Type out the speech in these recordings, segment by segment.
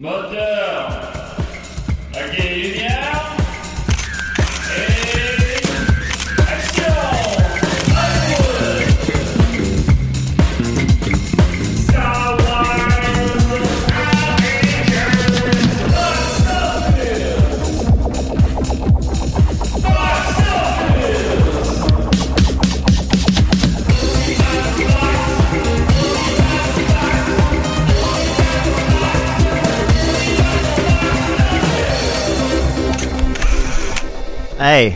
Moteur. Ok, lumière Hey!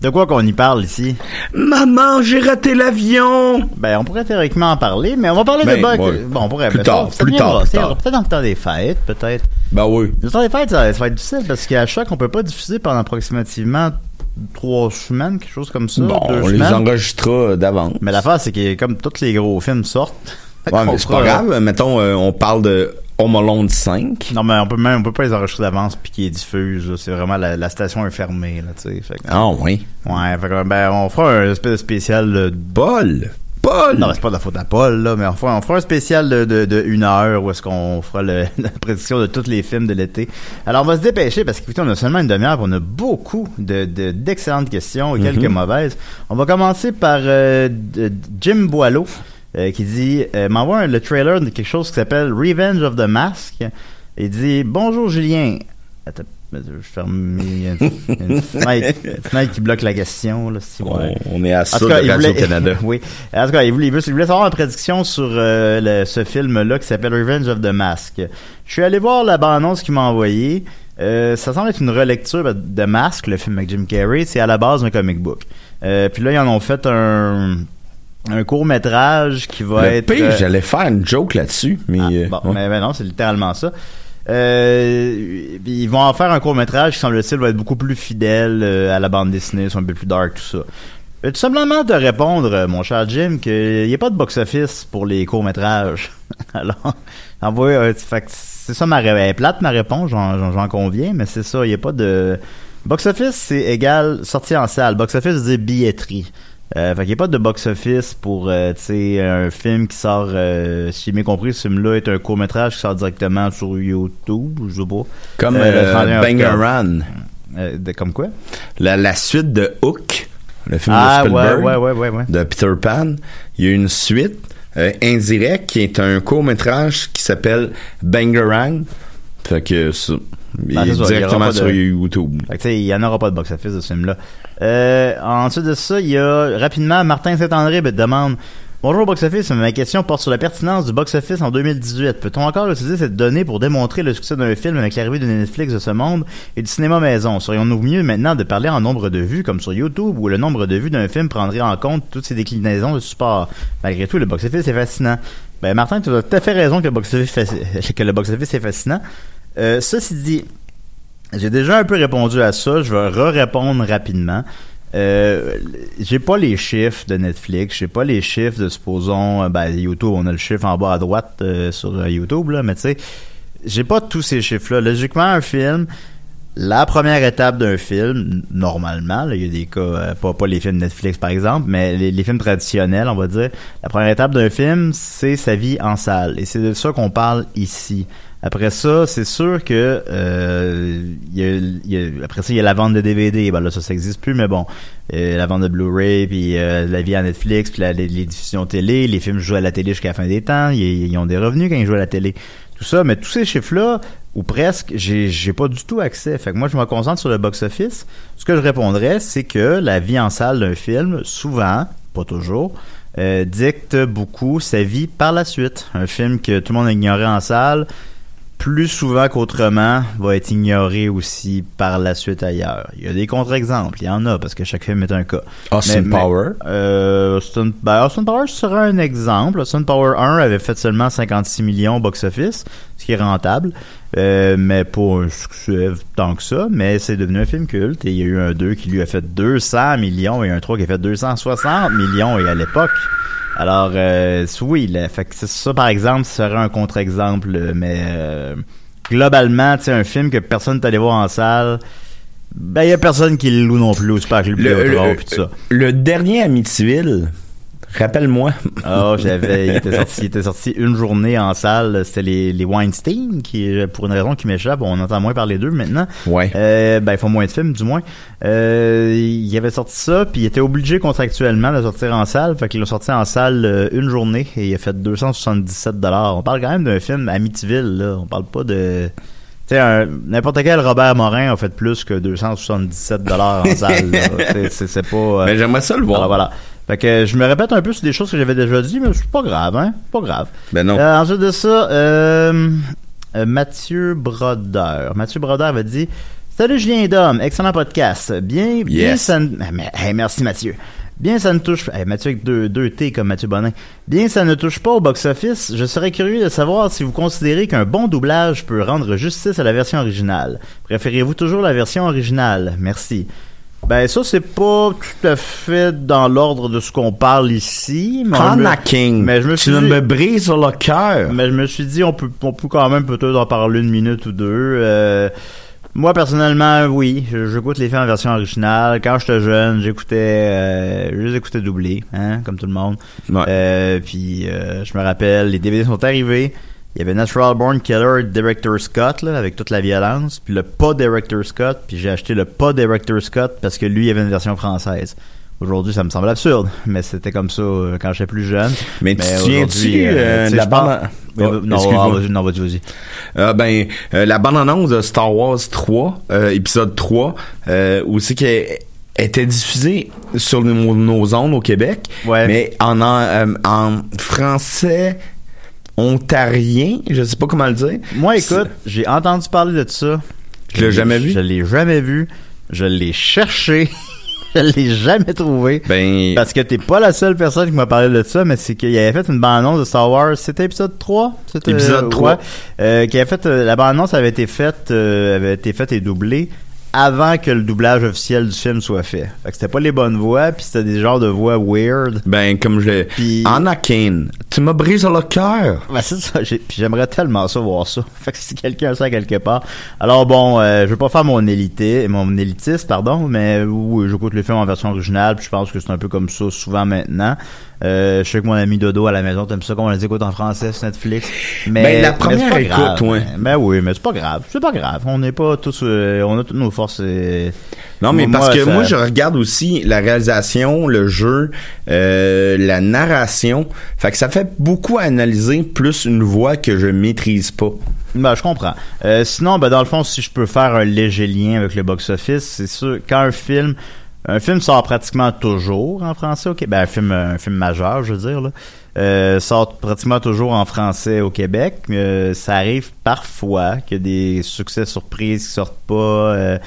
De quoi qu'on y parle ici? Maman, j'ai raté l'avion! Ben, on pourrait théoriquement en parler, mais on va parler Ben, de Buck. ouais. Bon, on pourrait. Plus ben, tard, ça- plus tard, plus tard. Peut-être dans le temps des fêtes, peut-être. Ben oui. Le temps des fêtes, ça, ça va être difficile parce qu'à chaque, on peut pas diffuser pendant approximativement trois semaines, quelque chose comme ça. Bon, deux on les semaines. enregistrera d'avance. Mais l'affaire, c'est que comme tous les gros films sortent. Ouais, mais c'est pas grave. Mettons, euh, on parle de Home Alone 5. Non, mais on peut même, on peut pas les enregistrer d'avance puis qu'ils diffusent. C'est vraiment la, la station est fermée, là, tu sais. Ah oui. Ouais, fait que, ben, on fera un espèce de spécial de Paul! Paul! Non, c'est pas de la faute à Paul, là, mais on fera, on fera un spécial de, de, de une heure où est-ce qu'on fera le- la prédiction de tous les films de l'été. Alors, on va se dépêcher parce qu'écoutez, on a seulement une demi-heure, on a beaucoup de, de- d'excellentes questions et quelques Mhm. mauvaises. On va commencer par euh, Jim Boileau. Euh, qui dit euh, m'envoie le trailer de quelque chose qui s'appelle Revenge of the Mask. Il dit bonjour Julien. Attends, je ferme une, une fenêtre, une fenêtre qui bloque la question là. Si On, on est à ça de Radio-Canada. oui. En tout cas, il voulait, il voulait, il voulait savoir une prédiction sur euh, le- ce film-là qui s'appelle Revenge of the Mask. Je suis allé voir la bande-annonce qu'il m'a envoyée. Euh, ça semble être une relecture de Mask, le film avec Jim Carrey. C'est à la base un comic book. Euh, puis là, ils en ont fait un, un court-métrage qui va Le être... pire, euh, j'allais faire une joke là-dessus, mais... euh, Bon, ouais. mais, mais non, c'est littéralement ça. Euh, ils vont en faire un court métrage qui semble-t-il va être beaucoup plus fidèle euh, à la bande dessinée, soit un peu plus dark, tout ça. Tout simplement te répondre, mon cher Jim, qu'il n'y a pas de box-office pour les courts métrages. Alors, envoie, c'est ça ma est plate ma réponse, j'en, conviens, mais c'est ça, il n'y a pas de box-office, c'est égal sortie en salle. Box-office veut dire billetterie. Euh, fait qu'il n'y a pas de box-office pour, euh, un film qui sort, euh, si j'ai bien compris, ce film-là est un court-métrage qui sort directement sur YouTube, je sais pas. Comme Euh, le 31 octobre. Bangarang. De- comme quoi? La, la suite de Hook, le film Ah, de Spielberg, ouais, ouais, ouais, ouais, ouais. de Peter Pan. Il y a une suite indirecte qui est un court-métrage qui s'appelle Bangarang. Fait que y aura directement pas de- sur YouTube. Il y en aura pas de box-office de ce film-là. Euh, ensuite de ça, il y a rapidement Martin Saint-André me demande Bonjour box-office, ma question porte sur la pertinence du box-office en 2018. Peut-on encore utiliser cette donnée pour démontrer le succès d'un film avec l'arrivée de Netflix de ce monde et du cinéma maison? Serions-nous mieux maintenant de parler en nombre de vues comme sur YouTube où le nombre de vues d'un film prendrait en compte toutes ces déclinaisons de support? Malgré tout, le box-office est fascinant. Ben Martin, tu as tout à fait raison que le box-office que le box-office est fascinant. Euh, ceci dit, j'ai déjà un peu répondu à ça, je vais re-répondre rapidement. Euh, j'ai pas les chiffres de Netflix, j'ai pas les chiffres de supposons euh, ben YouTube, on a le chiffre en bas à droite euh, sur euh, YouTube là, mais tu sais, j'ai pas tous ces chiffres là. Logiquement un film la première étape d'un film, normalement, il y a des cas, pas, les films Netflix par exemple, mais les films traditionnels, on va dire, la première étape d'un film, c'est sa vie en salle. Et c'est de ça qu'on parle ici. Après ça, c'est sûr que euh, y a- après ça, il y a la vente de DVD. Ben là, ça, ça existe plus, mais bon, Euh, la vente de Blu-ray, puis euh, la vie à Netflix, puis la- les, les diffusions télé, les films jouent à la télé jusqu'à la fin des temps. Ils, ont des revenus quand ils jouent à la télé. Tout ça, mais tous ces chiffres-là, ou presque, j'ai j'ai pas du tout accès. Fait que moi, je me concentre sur le box-office. Ce que je répondrais, c'est que la vie en salle d'un film, souvent, pas toujours, dicte beaucoup sa vie par la suite. Un film que tout le monde ignorait en salle, plus souvent qu'autrement, va être ignoré aussi par la suite ailleurs. Il y a des contre-exemples, il y en a, parce que chaque film est un cas. Austin Mais- mais- Power? Euh, Austin, ben, Austin Power sera un exemple. Austin Power 1 avait fait seulement 56 millions au box-office, ce qui est rentable, euh, mais pas un succès tant que ça. Mais c'est devenu un film culte et il y a eu un 2 qui lui a fait 200 millions et un 3 qui a fait 260 millions et à l'époque. Alors, euh, oui, là, fait que ça, par exemple, serait un contre-exemple, mais euh, globalement, tu sais, un film que personne n'est allé voir en salle, ben, il y a personne qui le loue non plus, c'est pas que le, Le, le- tout ça. le dernier Amityville, rappelle-moi. Oh, j'avais, il était sorti, il était sorti une journée en salle. C'était les, les Weinstein qui, pour une raison qui m'échappe, on entend moins parler d'eux maintenant. Ouais. Euh, ben, ils font moins de films, du moins. Euh, il avait sorti ça, puis il était obligé contractuellement de sortir en salle. Fait qu'il l'a sorti en salle euh, une journée et il a fait 277 dollars. On parle quand même d'un film Amityville, là. On parle pas de... Tu n'importe quel Robert Morin a fait plus que 277 dollars en salle. C'est- pas... euh, Mais j'aimerais ça le voir. alors voilà. Fait que je me répète un peu sur des choses que j'avais déjà dit, mais c'est pas grave, hein? Pas grave. Ben non. Euh, ensuite de ça, euh, euh, Mathieu Brodeur. Mathieu Brodeur avait dit Salut Julien Dom, excellent podcast. Bien, ça. ne- Ah, hey, merci Mathieu. Bien ça ne touche hey, Mathieu avec deux, deux T comme Mathieu Bonin. Bien ça ne touche pas au box-office, je serais curieux de savoir si vous considérez qu'un bon doublage peut rendre justice à la version originale. Préférez-vous toujours la version originale? Merci. Ben ça c'est pas tout à fait dans l'ordre de ce qu'on parle ici, mais, Anakin, mais je me tu suis dit- me brises le cœur. mais je me suis dit, on peut, on peut quand même peut-être en parler une minute ou deux. Euh, moi, personnellement, oui. J'écoute les films en version originale. Quand j'étais jeune, j'écoutais, euh, je les écoutais doublés, hein, comme tout le monde. Ouais. Euh, puis, euh, je me rappelle, les DVD sont arrivés. Il y avait Natural Born Killer Director Scott, là, avec toute la violence. Puis le pas Director Scott. Puis j'ai acheté le pas Director Scott parce que lui, il avait une version française. Aujourd'hui, ça me semble absurde, mais c'était comme ça euh, quand j'étais plus jeune. Mais tu te souviens-tu aujourd'hui, euh, tu de sais, la bande... mais, Oh, non, excuse-moi. ah, non, vas-y, vas-y. Euh, ben, euh, la bande-annonce de Star Wars 3, euh, épisode 3, euh, aussi qui est- était diffusée sur nos, nos ondes au Québec, Ouais. mais en, en, euh, en français ontarien, je sais pas comment le dire. Moi, écoute, j'ai entendu parler de ça. Tu l'as jamais vu? Je l'ai jamais vu. Je l'ai cherché. je l'ai jamais trouvé. Ben, Parce que t'es pas la seule personne qui m'a parlé de ça, mais c'est qu'il avait fait une bande-annonce de Star Wars. C'était épisode 3? C'était, Épisode euh, 3. ouais. Euh, qui avait fait, euh, la bande-annonce avait été faite, euh, avait été faite et doublée avant que le doublage officiel du film soit fait. Fait que c'était pas les bonnes voix, puis c'était des genres de voix weird. ben, comme je l'ai... Puis- Anakin, tu me brises le cœur. Ben, c'est ça, j'aimerais tellement ça voir ça. Fait que si quelqu'un ça quelque part. Alors bon, euh, je veux pas faire mon élité, mon élitiste, pardon, mais oui, j'écoute le film en version originale, puis je pense que c'est un peu comme ça souvent maintenant. Euh, je sais que mon ami Dodo à la maison, t'aimes ça qu'on les écoute en français sur Netflix. Mais, Ben, la mais première pas écoute, grave. ouais. Ben oui, mais c'est pas grave. C'est pas grave. On n'est pas tous, euh, on a toutes nos forces. euh, Non, mais moi, parce que ça- moi, je regarde aussi la réalisation, le jeu, euh, la narration. Fait que ça fait beaucoup analyser plus une voix que je maîtrise pas. Ben, je comprends. Euh, sinon, ben, dans le fond, si je peux faire un léger lien avec le box-office, c'est sûr, quand un film Un film sort pratiquement toujours en français au Québec. Ben, un film, un film majeur, je veux dire. Là. Euh, sort pratiquement toujours en français au Québec. Euh, ça arrive parfois qu'il y a des succès surprises qui sortent pas. Euh,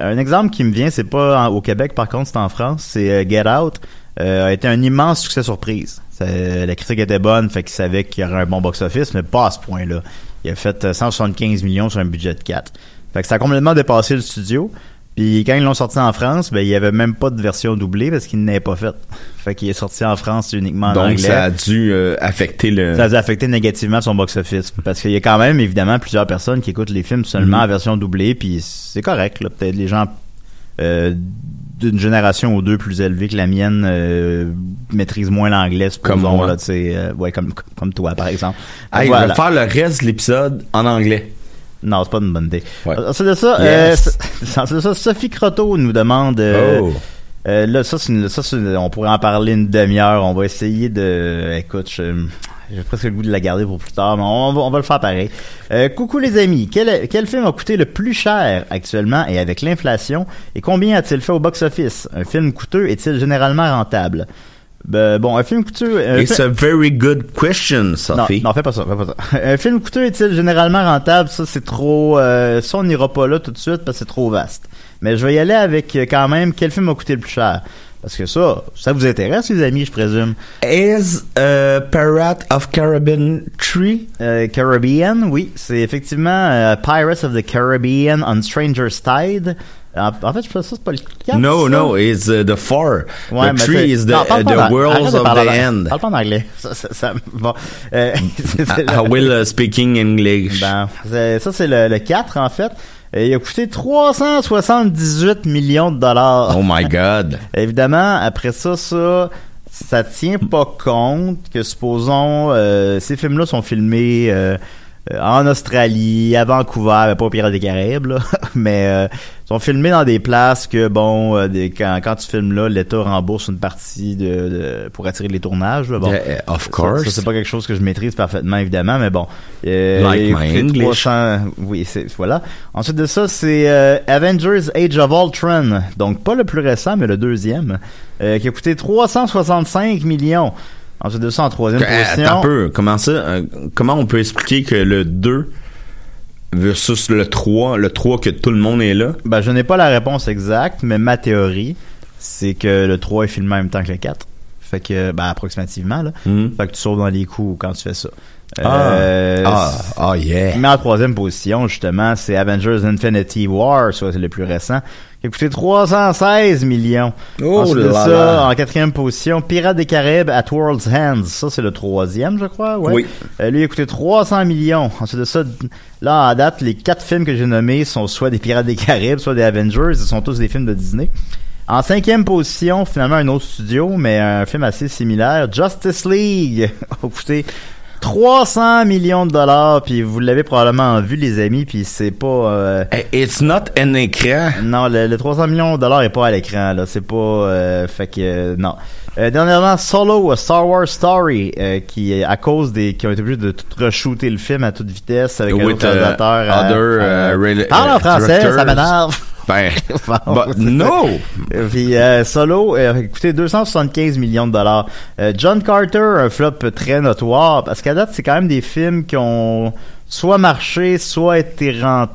un exemple qui me vient, c'est pas au Québec, par contre, c'est en France. C'est euh, Get Out. Euh, a été un immense succès surprise. Ça- la critique était bonne, fait qu'il savait qu'il y aurait un bon box-office, mais pas à ce point-là. Il a fait euh, 175 millions sur un budget de 4. Fait que ça a complètement dépassé le studio. Puis quand ils l'ont sorti en France, ben il y avait même pas de version doublée parce qu'il n'avait pas fait. Fait qu'il est sorti en France uniquement en Donc, anglais. ça a dû euh, affecter le... Ça a affecté négativement son box-office. Parce qu'il y a quand même, évidemment, plusieurs personnes qui écoutent les films seulement Mhm. en version doublée, puis c'est correct. là. Peut-être les gens euh, d'une génération ou deux plus élevée que la mienne euh, maîtrisent moins l'anglais, Comme moi. là, tu sais, euh, ouais, comme, comme toi, par exemple. Hey, Voilà. je vais faire le reste de l'épisode en anglais. Non, c'est pas une bonne idée. Ouais. Ensuite de ça, Yes. euh, ensuite de ça, Sophie Croteau nous demande... euh, oh. euh, là, ça, une- ça, une- on pourrait en parler une demi-heure. On va essayer de. Écoute, j'ai presque le goût de la garder pour plus tard, mais on, va, on va le faire pareil. Coucou les amis, quel, quel film a coûté le plus cher actuellement et avec l'inflation et combien a-t-il fait au box-office? Un film coûteux est-il généralement rentable? Ben, Bon, un film coûteux. un It's a very good question, Sophie. non, fais pas ça, fais pas ça. Un film coûteux est-il généralement rentable? Ça, c'est trop... euh, ça, on n'ira pas là tout de suite parce que c'est trop vaste. Mais je vais y aller avec euh, quand même quel film a coûté le plus cher? Parce que ça, ça vous intéresse, les amis, je présume? Is uh, Pirate of Caribbean 3? Euh, Caribbean, oui, c'est effectivement euh, Pirates of the Caribbean on Stranger's Tide. En, en fait, je pense que c'est pas le 4. No, ça? no, it's uh, the 4. Ouais, the mais 3 c'est- is the, Non, uh, the worlds of the en- end. Parle pas en anglais. Ça, ça, ça- bon. Euh, I, will uh, speaking English. Ben, ça, c'est le, le 4, en fait. Et il a coûté 378 millions de dollars. Oh my god. Évidemment, après ça, ça, ça tient pas compte que, supposons, euh, ces films-là sont filmés euh, en Australie, à Vancouver, pas au Pirates des Caraïbes, là, mais euh, sont filmés dans des places que, bon, euh, des, quand, quand tu filmes là, l'État rembourse une partie de, de- pour attirer les tournages. là, bon. Yeah, of course. Ça, c'est pas quelque chose que je maîtrise parfaitement, évidemment, mais bon. Euh, Like my coûté English. 300 oui, c'est, voilà. Ensuite de ça, c'est euh, Avengers Age of Ultron. Donc, pas le plus récent, mais le deuxième, euh, qui a coûté 365 millions. Ensuite de ça, en troisième position. Attends un peu. Comment ça? euh, comment on peut expliquer que le 2 versus le 3, le 3 que tout le monde est là? Ben, je n'ai pas la réponse exacte, mais ma théorie, c'est que le 3 est filmé en même temps que le 4. Fait que, ben, approximativement, là. Hmm. Fait que tu sauves dans les coups quand tu fais ça. Ah. Euh, ah, ah, yeah. Mais en troisième position, justement, c'est Avengers Infinity War, soit c'est le plus récent, coûté 316 millions. Oh Ensuite de là ça, là. en quatrième position, Pirates des Caraïbes at World's Hands. Ça, c'est le troisième, je crois, ouais. Oui. Euh, lui, il a coûté 300 millions. Ensuite de ça, là, à date, les quatre films que j'ai nommés sont soit des Pirates des Caraïbes, soit des Avengers. Ils sont tous des films de Disney. En cinquième position, finalement, un autre studio, mais un film assez similaire, Justice League, a coûté 300 millions de dollars, puis vous l'avez probablement vu, les amis, puis c'est pas... euh, Eh, It's not un écran. non, le, le 300 millions de dollars est pas à l'écran, là. C'est pas... euh, fait que... euh, non. Euh, dernièrement, Solo, a Star Wars Story, euh, qui, à cause des... qui ont été obligés de tout re-shooter le film à toute vitesse avec un With, autre uh, réalisateur. other, uh, en français, ça m'énerve. Ben, Bon, c'est no! euh, Puis euh, Solo euh, a coûté 275 millions de dollars. Euh, John Carter, un flop très notoire, parce qu'à date, c'est quand même des films qui ont soit marché, soit été rentables.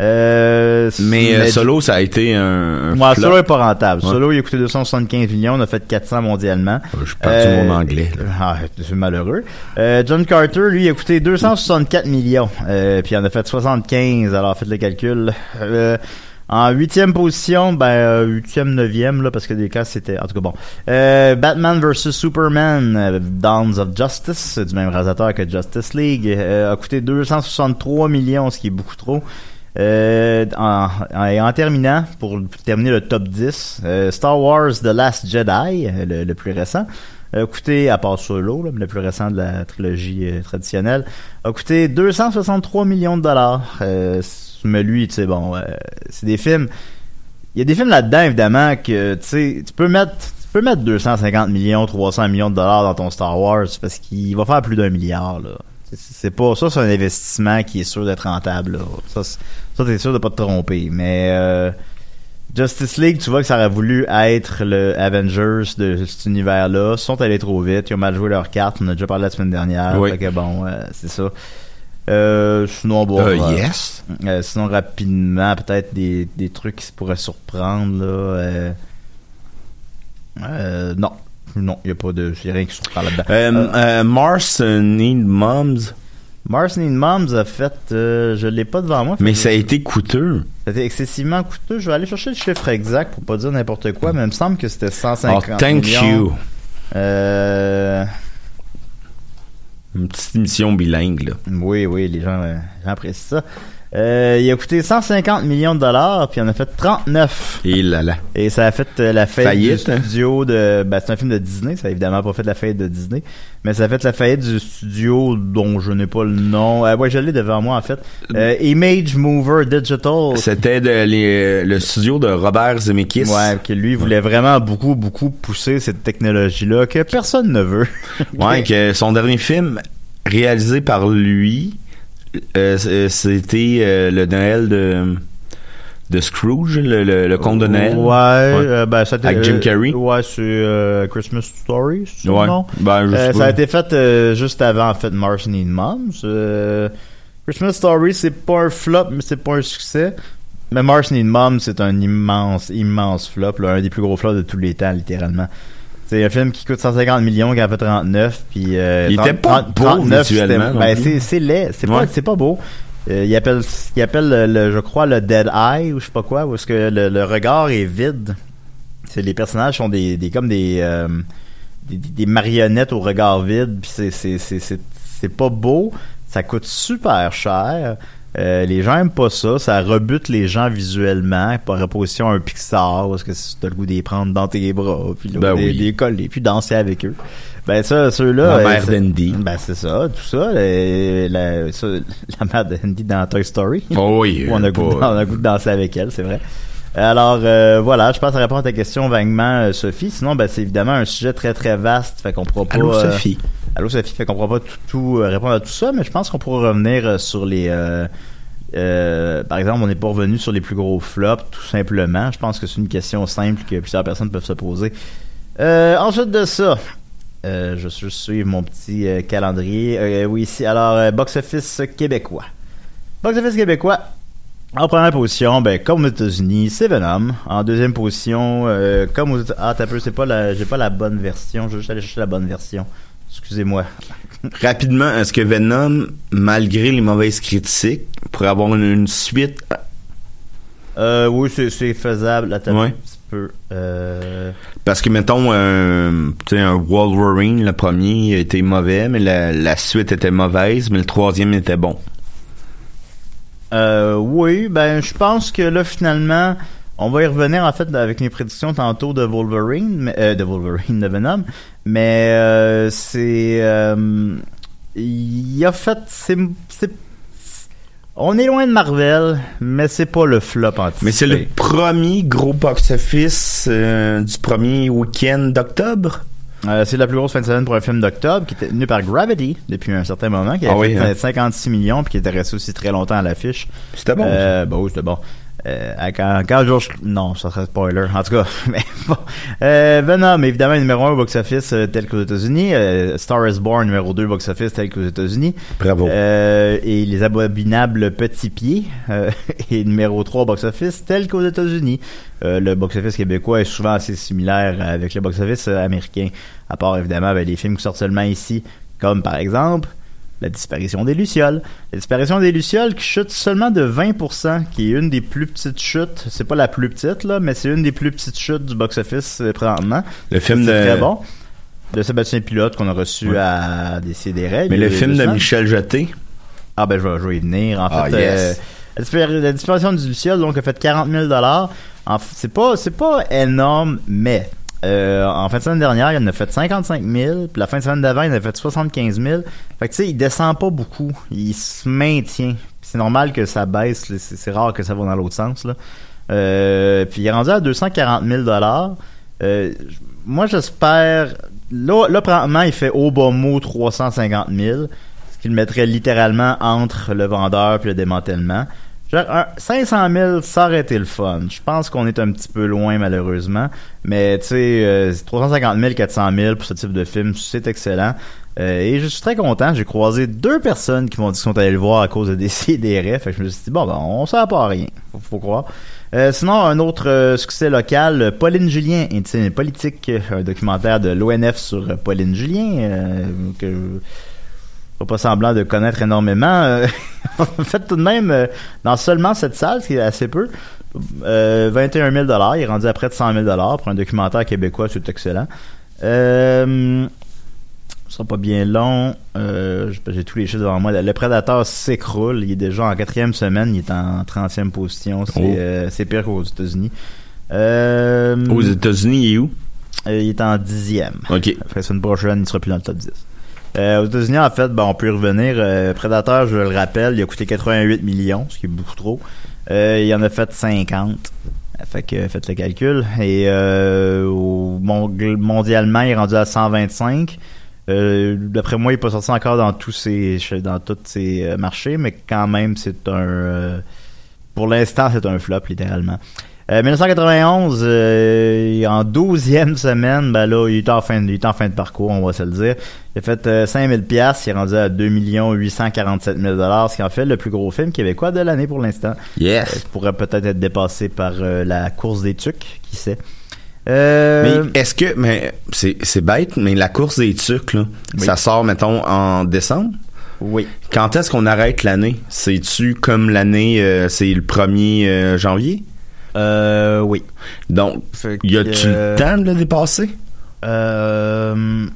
Euh, Mais euh, Solo, ça a été un, un flop. Solo est pas rentable. Ouais. Solo, il a coûté 275 millions, on a fait 400 mondialement. Je parle Euh, du mon anglais. là. Ah, c'est malheureux. Euh, John Carter, lui, il a coûté 264 millions. Euh, puis il en a fait 75. Alors faites le calcul. En huitième position, ben euh, huitième, neuvième là, parce que des cas c'était. En tout cas bon. Euh, Batman vs Superman, euh, of Justice, du même réalisateur que Justice League, euh, a coûté 263 millions, ce qui est beaucoup trop. Euh, en, en, en terminant, pour terminer le top 10, euh, Star Wars The Last Jedi, euh, le, le plus récent, a coûté, à part Solo, là, le plus récent de la trilogie euh, traditionnelle, a coûté 263 millions de dollars. Mais lui, tu sais, bon, euh, c'est des films... Il y a des films là-dedans, évidemment, que, tu sais, tu peux mettre... Tu peux mettre 250 millions, 300 millions de dollars dans ton Star Wars parce qu'il va faire plus d'un milliard, là. C'est- pas ça, c'est un investissement qui est sûr d'être rentable. Là. Ça, ça t'es sûr de pas te tromper. Mais euh, Justice League, tu vois que ça aurait voulu être le Avengers de cet univers-là. Ils sont allés trop vite, ils ont mal joué leurs cartes. On a déjà parlé la semaine dernière. Oui. Fait que bon, euh, c'est ça. Euh, sinon, bon. Euh, euh, yes. euh, sinon, rapidement, peut-être des, des trucs qui se pourraient surprendre, là. Euh, non. Non, il n'y a pas de. Y a rien qui surprend là-dedans. Mars Need Moms, Mars Need Moms a fait. je l'ai pas devant moi. mais ça a été coûteux. C'était excessivement coûteux. Je vais aller chercher le chiffre exact pour pas dire n'importe quoi, mais il me semble que c'était Oh, 150 thank millions. you. Euh, Une petite émission bilingue, là. oui, oui, les gens, euh, apprécient ça. Euh, il a coûté 150 millions de dollars, puis il en a fait 39. Et là là. Et ça a fait euh, la faillite, Faillite, du hein? studio de... Ben, c'est un film de Disney, ça a évidemment pas fait la faillite de Disney, mais ça a fait la faillite du studio dont je n'ai pas le nom. Euh, ouais, je l'ai devant moi, en fait. Euh, Image Mover Digital. C'était de- les- le studio de Robert Zemeckis. Ouais, que lui voulait vraiment beaucoup, beaucoup pousser cette technologie-là que personne ne veut. Ouais, que son dernier film réalisé par lui, euh, c- c'était euh, le Noël de de Scrooge, le, le, le conte de Noël? Ouais, euh, ben, ça a été- Avec Jim euh, Carrey? ouais, c'est euh, Christmas Story, c'est Ouais. non? Ben, je Euh, ça a été fait euh, juste avant, en fait, Mars Need Moms. Euh, Christmas Story, c'est pas un flop, mais c'est pas un succès. Mais Mars Need Moms, c'est un immense, immense flop, là, un des plus gros flops de tous les temps, littéralement. C'est un film qui coûte 150 millions, qui en fait 39, puis euh, Il était pas beau visuellement non Ben, c'est, laid, c'est Ouais. pas, pas beau. Euh, il appelle, il appelle le, le- je crois, le Dead Eye, ou je sais pas quoi, où est-ce que le, le regard est vide. C'est, les personnages sont des, des comme des, euh, des, des- marionnettes au regard vide, puis c'est, c'est, c'est, c'est, c'est pas beau, ça coûte super cher. Euh, les gens aiment pas ça, ça rebute les gens visuellement par opposition à un Pixar, parce que si t'as le goût d'y prendre dans tes bras, puis là, Ben oui. les coller, puis danser avec eux. Ben ça, ceux-là... La mère d'Andy. Ben c'est ça, tout ça, euh, la, ça, la mère d'Andy dans Toy Story. Oh oui. on, a goût, on a goût de danser avec elle, c'est vrai. Alors euh, voilà, je pense à répondre à ta question vaguement, euh, Sophie. Sinon, ben c'est évidemment un sujet très très vaste, fait qu'on pourra pas. Allô, euh, Sophie. Allô Sophie, fait qu'on pourra pas tout, tout, répondre à tout ça, mais je pense qu'on pourra revenir sur les. euh, euh, par exemple, on n'est pas revenu sur les plus gros flops, tout simplement. Je pense que c'est une question simple que plusieurs personnes peuvent se poser. Euh, ensuite de ça, euh, je juste suivre mon petit euh, calendrier. Oui, ici. Alors, euh, box-office québécois. Box-office québécois. En première position, ben, comme aux États-Unis, c'est Venom. En deuxième position, comme aux Ah, t'as peu, c'est pas la, j'ai pas la bonne version. Je vais juste aller chercher la bonne version. Excusez-moi. Rapidement, est-ce que Venom, malgré les mauvaises critiques, pourrait avoir une, une suite? Euh, oui, c'est, faisable. Attends Ouais. un petit peu. Euh, Parce que, mettons, un, Wolverine, le premier, était mauvais, mais la, la suite était mauvaise, mais le troisième était bon. Euh, oui, ben je pense que là finalement, on va y revenir en fait avec mes prédictions tantôt de Wolverine, mais, euh, de Wolverine, de Venom, mais euh, c'est, euh, il a fait, c'est, c'est, on est loin de Marvel, mais c'est pas le flop anticipé. Mais c'est le premier gros box-office euh, du premier week-end d'octobre. Euh, c'est la plus grosse fin de semaine pour un film d'octobre qui était tenu par Gravity depuis un certain moment, qui a Ah fait oui, hein. 56 millions puis qui était resté aussi très longtemps à l'affiche. C'était bon. Euh, bah oui, c'était bon. Euh, à quand, quand George... Non, ça serait spoiler. En tout cas, mais bon. Euh, Venom, évidemment, numéro 1 au box-office euh, tel qu'aux États-Unis. Euh, Star is Born, numéro 2 au box-office tel qu'aux États-Unis. Bravo. Euh, et Les Abominables Petits Pieds et numéro 3 au box-office tel qu'aux États-Unis. Le box-office québécois est souvent assez similaire avec le box-office américain. À part, évidemment, ben, les films qui sortent seulement ici, comme par exemple... La disparition des Lucioles. La disparition des Lucioles qui chute seulement de 20%, qui est une des plus petites chutes. C'est pas la plus petite, là, mais c'est une des plus petites chutes du box-office euh, présentement. le film de... très bon. De Sébastien Pilote qu'on a reçu Ouais. à Décideret. Mais le film de semaines. Michel Jeté. Ah ben je vais, je vais y venir. En Ah, fait, yes. euh, la, dispar- la disparition du Luciole donc a fait 40 000 dollars. C'est pas c'est pas énorme, mais euh, en fin de semaine dernière, il en a fait 55 000. Puis la fin de semaine d'avant, il en a fait 75 000. Fait que tu sais, il descend pas beaucoup. Il se maintient. C'est normal que ça baisse. C'est rare que ça va dans l'autre sens. Euh, puis il est rendu à 240 000 dollars. Euh, moi, j'espère. Là, là, il fait au bas mot 350 000 ce qui le mettrait littéralement entre le vendeur puis le démantèlement. Genre, un- 500 000, ça aurait été le fun. Je pense qu'on est un petit peu loin, malheureusement. Mais, tu sais, euh, 350 000, 400 000 pour ce type de film, c'est excellent. Euh, et je suis très content. J'ai croisé deux personnes qui m'ont dit qu'ils sont allés le voir à cause de DCDR. Fait que je me suis dit, bon, ben, on sert pas à rien. Faut, faut croire. Euh, sinon, un autre euh, succès local, Pauline Julien, intitulé Politique, un documentaire de l'ONF sur Pauline Julien, je pas semblant de connaître énormément. Euh, en fait, tout de même, euh, dans seulement cette salle, ce qui est assez peu, euh, 21 000 Il est rendu à près de 100 000 pour un documentaire québécois, c'est excellent. Euh, ce sera pas bien long. Euh, j'ai- tous les chiffres devant moi. Le Prédateur s'écroule. Il est déjà en quatrième semaine. Il est en 30e position. C'est Oh. euh, c'est pire qu'aux États-Unis. Euh, Aux États-Unis, il est où? euh, il est en dixième. OK. Après la semaine prochaine, il sera plus dans le top 10. Euh, aux États-Unis, en fait, ben, on peut y revenir. Euh, Predator, je le rappelle, il a coûté 88 millions, ce qui est beaucoup trop. Euh, il en a fait 50. Fait que faites le calcul. Et euh, au mon- mondialement, il est rendu à 125. Euh, D'après moi, il n'est pas sorti encore dans tous ces dans tous ces euh, marchés, mais quand même, c'est un pour l'instant, c'est un flop littéralement. Euh, 1991, euh, en 12e semaine, ben là, il est en fin de, il est en fin de parcours, on va se le dire. Il a fait euh, 5000 pièces, il est rendu à 2 847 000 dollars, ce qui en fait le plus gros film québécois de l'année pour l'instant. Euh, Yes. il pourrait peut-être être dépassé par euh, la course des tucs, qui sait. Euh, Mais est-ce que, mais c'est, c'est bête, mais la course des tucs, là, Oui. ça sort, mettons, en décembre? oui. Quand est-ce qu'on arrête l'année? C'est-tu comme l'année, euh, c'est le 1er euh, janvier? Euh, oui. Donc, Fait y a-tu euh, le temps de le dépasser? Euh,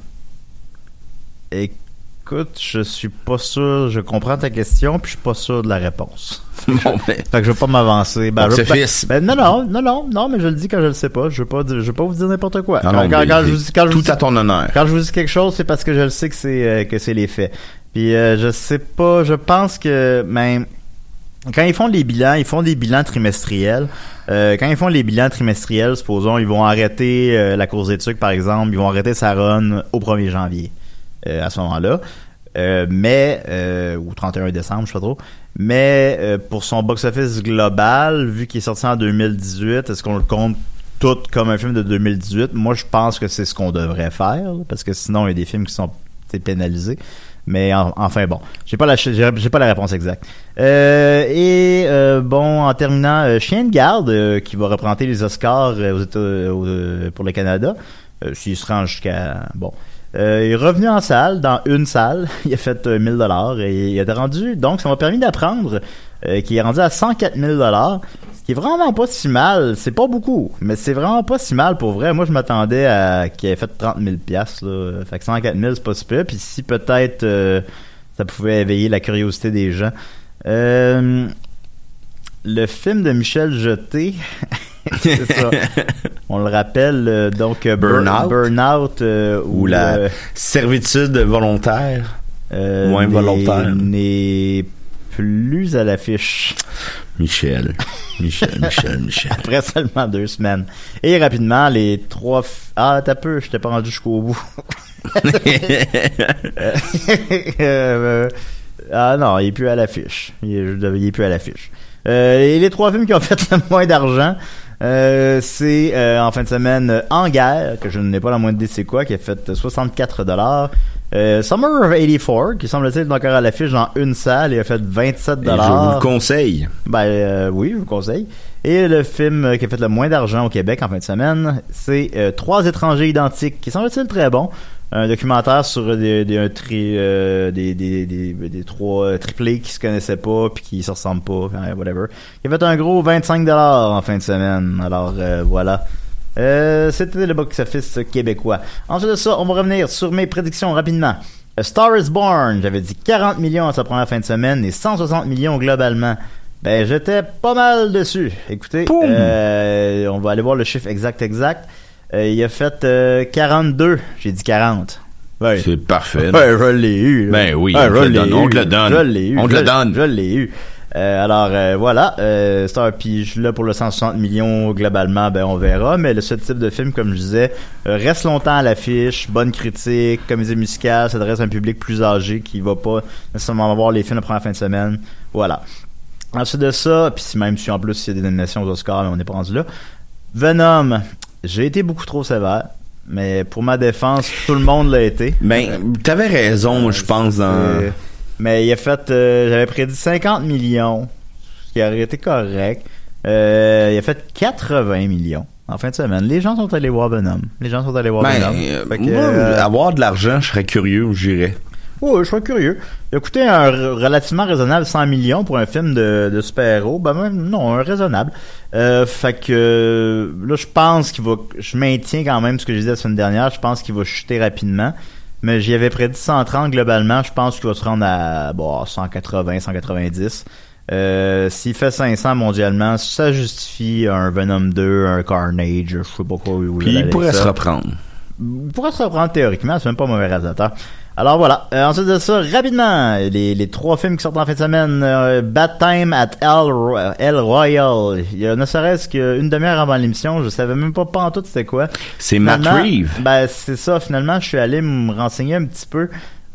écoute, je suis pas sûr. Je comprends ta question, puis je suis pas sûr de la réponse. bon, ben, Fait que je veux pas m'avancer. Ben, je- ben- fils. ben, non, non, non, non, non, mais je le dis quand je le sais pas. Je veux pas, je veux pas vous dire n'importe quoi. non, quand, non, quand- mais quand je vous dis, quand je vous tout dis- à ton honneur. quand je vous dis quelque chose, c'est parce que je le sais que c'est euh, que c'est les faits. Puis euh, je sais pas, je pense que même quand ils font les bilans, ils font des bilans trimestriels. Euh, quand ils font les bilans trimestriels, supposons, ils vont arrêter euh, la course d'études, par exemple, ils vont arrêter sa run au 1er janvier euh, à ce moment-là. Mais ou 31 décembre, je sais pas trop. Mais pour son box-office global, vu qu'il est sorti en 2018, est-ce qu'on le compte tout comme un film de 2018 Moi, je pense que c'est ce qu'on devrait faire, parce que sinon, il y a des films qui sont pénalisés. Mais en- enfin bon, j'ai pas la j'ai pas la réponse exacte. Euh, et euh, bon, en terminant, euh, Chien de garde euh, qui va représenter les Oscars euh, aux États, pour le Canada, s'il se rend jusqu'à bon. Euh, il est revenu en salle, dans une salle. Il a fait euh, 1000 dollars et il a rendu. Donc, ça m'a permis d'apprendre euh, qu'il est rendu à 104 000 dollars, ce qui est vraiment pas si mal. C'est pas beaucoup, mais c'est vraiment pas si mal pour vrai. Moi, je m'attendais à qu'il ait fait 30 000 piastres. Là. Fait que 104 000, c'est pas super. Puis si peut-être euh, ça pouvait éveiller la curiosité des gens. Euh, le film de Michel Jeté, c'est ça. On le rappelle, euh, donc euh, Burn- Burnout. Burnout euh, Ou la servitude volontaire. euh, Moins n'est- volontaire. N'est plus à l'affiche Michel. Michel, Michel, Michel. après seulement deux semaines. Et rapidement, les trois... f- Ah, t'as peu, je t'ai pas rendu jusqu'au bout. Euh, ah non, il est plus à l'affiche. Il est, il est plus à l'affiche. Euh, et les trois films qui ont fait le moins d'argent, euh, c'est euh, en fin de semaine euh, En guerre, que je n'ai pas la moindre idée c'est quoi, qui a fait 64 dollars. Summer of 84, qui semble-t-il encore à l'affiche dans une salle et a fait 27 Et je vous le conseille. ben oui, je vous conseille. Et le film qui a fait le moins d'argent au Québec en fin de semaine, c'est Trois étrangers identiques, qui semble-t-il très bon. Un documentaire sur des, des, un tri, euh, des, des, des, des trois triplés qui se connaissaient pas puis qui se ressemblent pas, enfin, whatever. Qui a fait un gros 25 dollars en fin de semaine. Alors euh, voilà. Euh, C'était le box-office québécois. Ensuite de ça, on va revenir sur mes prédictions rapidement. A Star is Born, j'avais dit 40 millions à sa première fin de semaine et 160 millions globalement. Ben, j'étais pas mal dessus. Écoutez, on va aller voir le chiffre exact exact. Euh, il a fait euh, 42. J'ai dit 40. Ouais. C'est parfait. Ouais, je l'ai eu. Ben oui, Ouais, on te donne, on te le donne. Je l'ai eu. On te le donne. Je l'ai eu. Euh, alors euh, voilà, euh, Star suis là pour le 160 millions globalement, ben on verra. Mais le ce type de film, comme je disais, euh, reste longtemps à l'affiche, bonne critique, comédie musicale, s'adresse à un public plus âgé qui va pas nécessairement voir les films la première fin de semaine. Voilà. Ensuite de ça, puis si même si en plus il y a des nominations aux Oscars, mais on n'est pas rendu là. Venom, j'ai été beaucoup trop sévère, mais pour ma défense, tout le monde l'a été. Ben, t'avais raison, je pense, dans... Euh, mais il a fait, euh, j'avais prédit 50 millions, ce qui aurait été correct. Euh, il a fait 80 millions en fin de semaine. Les gens sont allés voir Venom. Les gens sont allés voir Ben, Venom. euh, que, moi, euh, avoir de l'argent, je serais curieux, j'irais. Ouais, je suis curieux. Il a coûté un relativement raisonnable 100 millions pour un film de, de super-héros. Ben même, non, un raisonnable. Euh, fait que là, je pense qu'il va... Je maintiens quand même ce que j'ai dit la semaine dernière. Je pense qu'il va chuter rapidement. Mais j'y avais prédit 130 globalement. Je pense qu'il va se rendre à bon, 180, 190. Euh, S'il fait 500 mondialement, ça justifie un Venom 2, un Carnage, je sais pas quoi. Puis il pourrait ça. se reprendre. Il pourrait se reprendre théoriquement, c'est même pas un mauvais réalisateur. Alors voilà. Euh, ensuite de ça, rapidement, les, les trois films qui sortent en fin de semaine. euh, Bad Time at El, Ro- El Royal. Il y a ne serait-ce qu'une demi-heure avant l'émission, je savais même pas pas en tout c'était quoi. C'est Matt Reeves. Ben c'est ça. Finalement, je suis allé me renseigner un petit peu.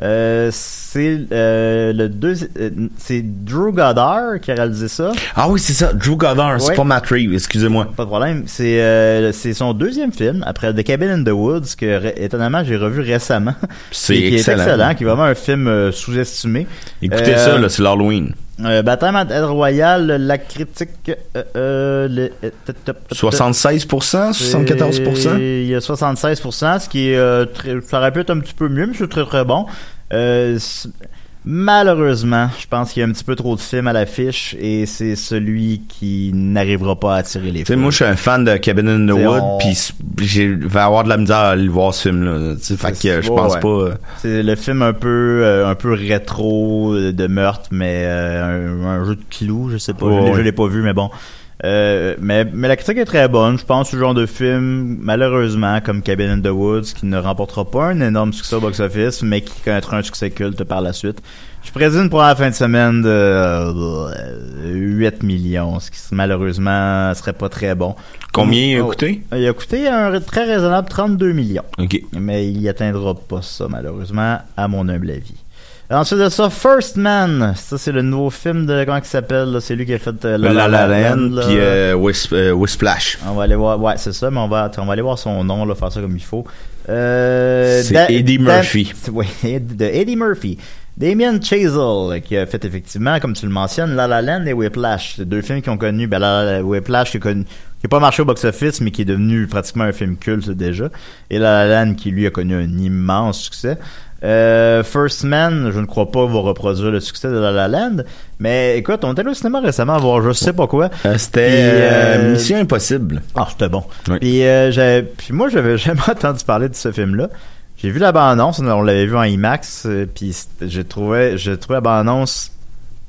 Euh, c'est euh, le deux, euh, c'est Drew Goddard qui a réalisé ça. Ah oui, c'est ça, Drew Goddard, c'est Ouais. pas Matt Reeves, excusez-moi. Pas de problème. C'est euh, c'est son deuxième film après The Cabin in the Woods que étonnamment j'ai revu récemment. C'est excellent. est excellent, qui est vraiment un film sous-estimé. Écoutez ça, là, c'est l'Halloween. Euh, Baptême à El Royal, la critique, euh, le- euh, tut, tut, tut, 76%, 74%? et Il y a 76%, ce qui est euh, très, ça aurait pu être un petit peu mieux, mais c'est très très bon. Euh, malheureusement, je pense qu'il y a un petit peu trop de films à l'affiche et c'est celui qui n'arrivera pas à attirer les foules. moi, je suis un fan de Cabin in the Wood, on- puis je vais avoir de la misère à aller voir ce film-là. Fait que je pense ouais. pas... euh, C'est le film un peu euh, un peu rétro de meurtre, mais euh, un, un jeu de clous, je sais pas, Ouais, je, l'ai- je ouais. l'ai pas vu, mais bon. Euh, mais, mais la critique est très bonne. Je pense ce genre de film, malheureusement, comme Cabin in the Woods, qui ne remportera pas un énorme succès au box-office, mais qui connaîtra un succès culte par la suite. Je présume pour la fin de semaine de euh, 8 millions, ce qui malheureusement serait pas très bon. Combien il a Oh, coûté? Il a coûté un très raisonnable 32 millions. OK. Mais il atteindra pas ça, malheureusement, à mon humble avis. Ensuite de ça, First Man. Ça, c'est le nouveau film de, comment il s'appelle? C'est lui qui a fait euh, La La Land, puis euh, Wisp- euh, Whisplash. On va aller voir, ouais, c'est ça, mais on va, on va aller voir son nom, là, faire ça comme il faut. Euh, C'est Eddie Murphy. Oui, de Eddie Murphy. Damien Chazelle, qui a fait effectivement, comme tu le mentionnes, La La Land et Whiplash. C'est deux films qui ont connu, ben, La La- Whiplash qui a connu, qui a pas marché au box-office, mais qui est devenu pratiquement un film culte déjà. Et La La Land qui, lui, a connu un immense succès. Euh, First Man, je ne crois pas, va reproduire le succès de La La Land. Mais écoute, on est allé au cinéma récemment voir je sais pas quoi. Euh, C'était euh, euh, Mission Impossible. Ah, c'était bon. Oui. Puis, euh, j'avais- puis moi, j'avais jamais entendu parler de ce film-là. J'ai vu la bande-annonce, on l'avait vu en IMAX, euh, puis j'ai trouvé, j'ai trouvé la bande-annonce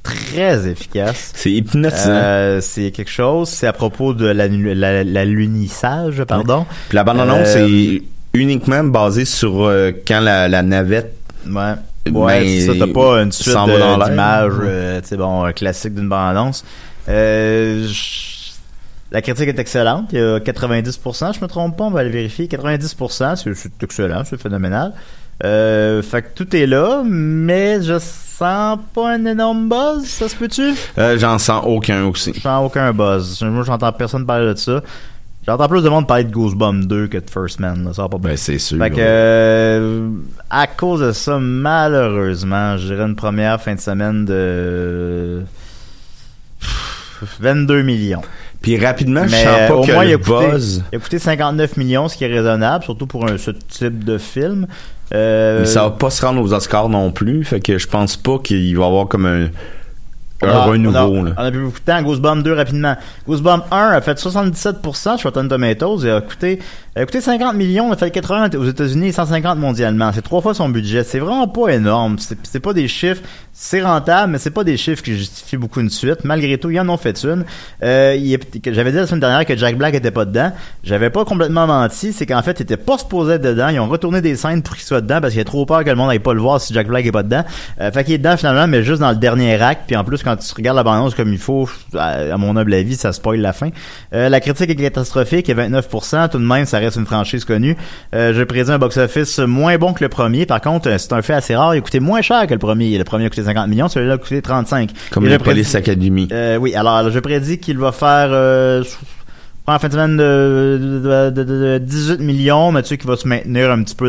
très efficace. C'est hypnotisant. Euh, c'est quelque chose, c'est à propos de la, la, la lunissage, pardon. Puis la bande-annonce euh, est uniquement basée sur euh, quand la, la navette Ouais. Ouais, Ben, ça, t'as pas une suite d'images, euh, tu sais, bon, un classique d'une bande-annonce. Euh, la critique est excellente. Il y a 90%, je me trompe pas, on va le vérifier. 90%, c'est c'est excellent, c'est phénoménal. Euh, fait que tout est là, mais je sens pas un énorme buzz, ça se peut-tu? Euh, J'en sens aucun aussi. Je sens aucun buzz. Moi, j'entends personne parler de ça. J'entends plus de monde parler de Goosebumps 2 que de First Man, là. ça va pas bien. Ben, c'est sûr. Fait que, euh, à cause de ça, malheureusement, je dirais une première fin de semaine de 22 millions. Puis rapidement, je Mais sens pas au que moins, il le a, coûté, buzz... il a coûté 59 millions, ce qui est raisonnable, surtout pour un, ce type de film. Euh, Mais ça va pas se rendre aux Oscars non plus, fait que je pense pas qu'il va y avoir comme un, un a- renouveau. On a, là. on a plus beaucoup de temps. Goosebumps 2 rapidement? Goosebumps 1 a fait 77% sur Rotten Tomatoes et a coûté, a coûté 50 millions, a fait 80 aux États-Unis et 150 mondialement. C'est trois fois son budget. C'est vraiment pas énorme. C'est pas des chiffres, c'est rentable, mais c'est pas des chiffres qui justifient beaucoup une suite. Malgré tout, ils en ont fait une. Euh, il y a- J'avais dit la semaine dernière que Jack Black était pas dedans. J'avais pas complètement menti. C'est qu'en fait, il était pas supposé être dedans. Ils ont retourné des scènes pour qu'il soit dedans parce qu'il y a trop peur que le monde n'aille pas le voir si Jack Black est pas dedans. Euh, fait qu'il est dedans finalement, mais juste dans le dernier acte. Puis en plus, quand tu regardes la bande-annonce comme il faut, à, mon humble avis, ça spoil la fin. Euh, la critique est catastrophique, et 29%. Tout de même, ça reste une franchise connue. Euh, je prédis un box-office moins bon que le premier. Par contre, euh, c'est un fait assez rare. Il a coûté moins cher que le premier. Le premier a coûté 50 millions, celui-là a coûté 35. Comme Et prédis- Police Academy. euh, oui, alors je prédis qu'il va faire euh, en fin de semaine de, de, de- de- de 18 millions, mais tu sais qu'il va se maintenir un petit peu